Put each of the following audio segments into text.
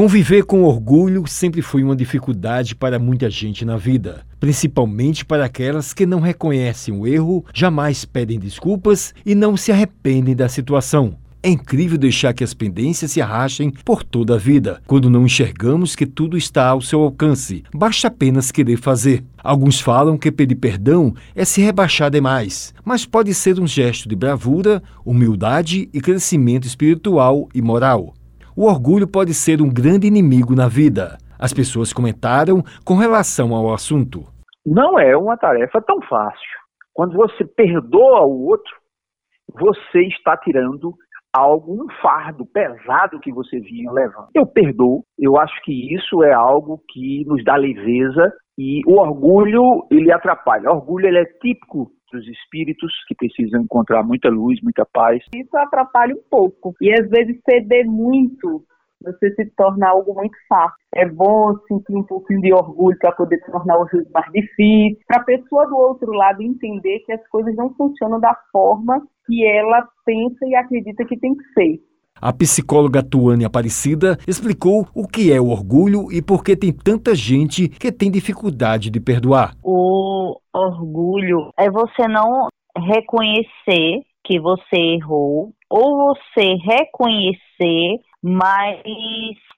Conviver com orgulho sempre foi uma dificuldade para muita gente na vida, principalmente para aquelas que não reconhecem o erro, jamais pedem desculpas e não se arrependem da situação. É incrível deixar que as pendências se arrastem por toda a vida, quando não enxergamos que tudo está ao seu alcance. Basta apenas querer fazer. Alguns falam que pedir perdão é se rebaixar demais, mas pode ser um gesto de bravura, humildade e crescimento espiritual e moral. O orgulho pode ser um grande inimigo na vida. As pessoas comentaram com relação ao assunto. Não é uma tarefa tão fácil. Quando você perdoa o outro, você está tirando algo, um fardo pesado que você vinha levando. Eu perdoo, eu acho que isso é algo que nos dá leveza e o orgulho, ele atrapalha. O orgulho, ele é típico dos espíritos que precisam encontrar muita luz, muita paz. Isso atrapalha um pouco. E às vezes ceder muito você se torna algo muito fácil. É bom sentir um pouquinho de orgulho para poder tornar o jogo mais difícil, para a pessoa do outro lado entender que as coisas não funcionam da forma que ela pensa e acredita que tem que ser. A psicóloga Tuane Aparecida explicou o que é o orgulho e por que tem tanta gente que tem dificuldade de perdoar. O orgulho é você não reconhecer que você errou ou você reconhecer, mas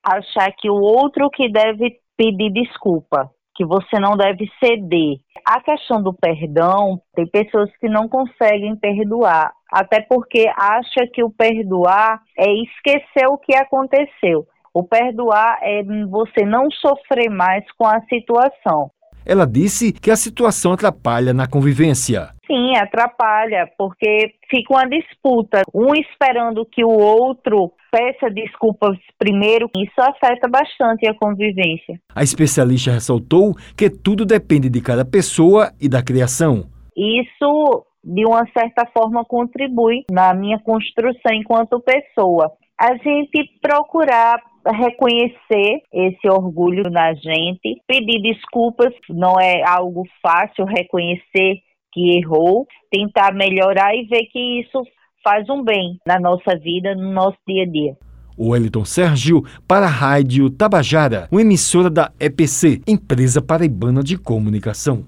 achar que o outro que deve pedir desculpa que você não deve ceder. A questão do perdão, tem pessoas que não conseguem perdoar, até porque acha que o perdoar é esquecer o que aconteceu. O perdoar é você não sofrer mais com a situação. Ela disse que a situação atrapalha na convivência. Sim, atrapalha, porque fica uma disputa, um esperando que o outro peça desculpas primeiro. Isso afeta bastante a convivência. A especialista ressaltou que tudo depende de cada pessoa e da criação. Isso, de uma certa forma, contribui na minha construção enquanto pessoa. A gente procurar reconhecer esse orgulho na gente, pedir desculpas, não é algo fácil reconhecer que errou, tentar melhorar e ver que isso faz um bem na nossa vida, no nosso dia a dia. O Wellington Sérgio para a Rádio Tabajara, uma emissora da EPC, Empresa Paraibana de Comunicação.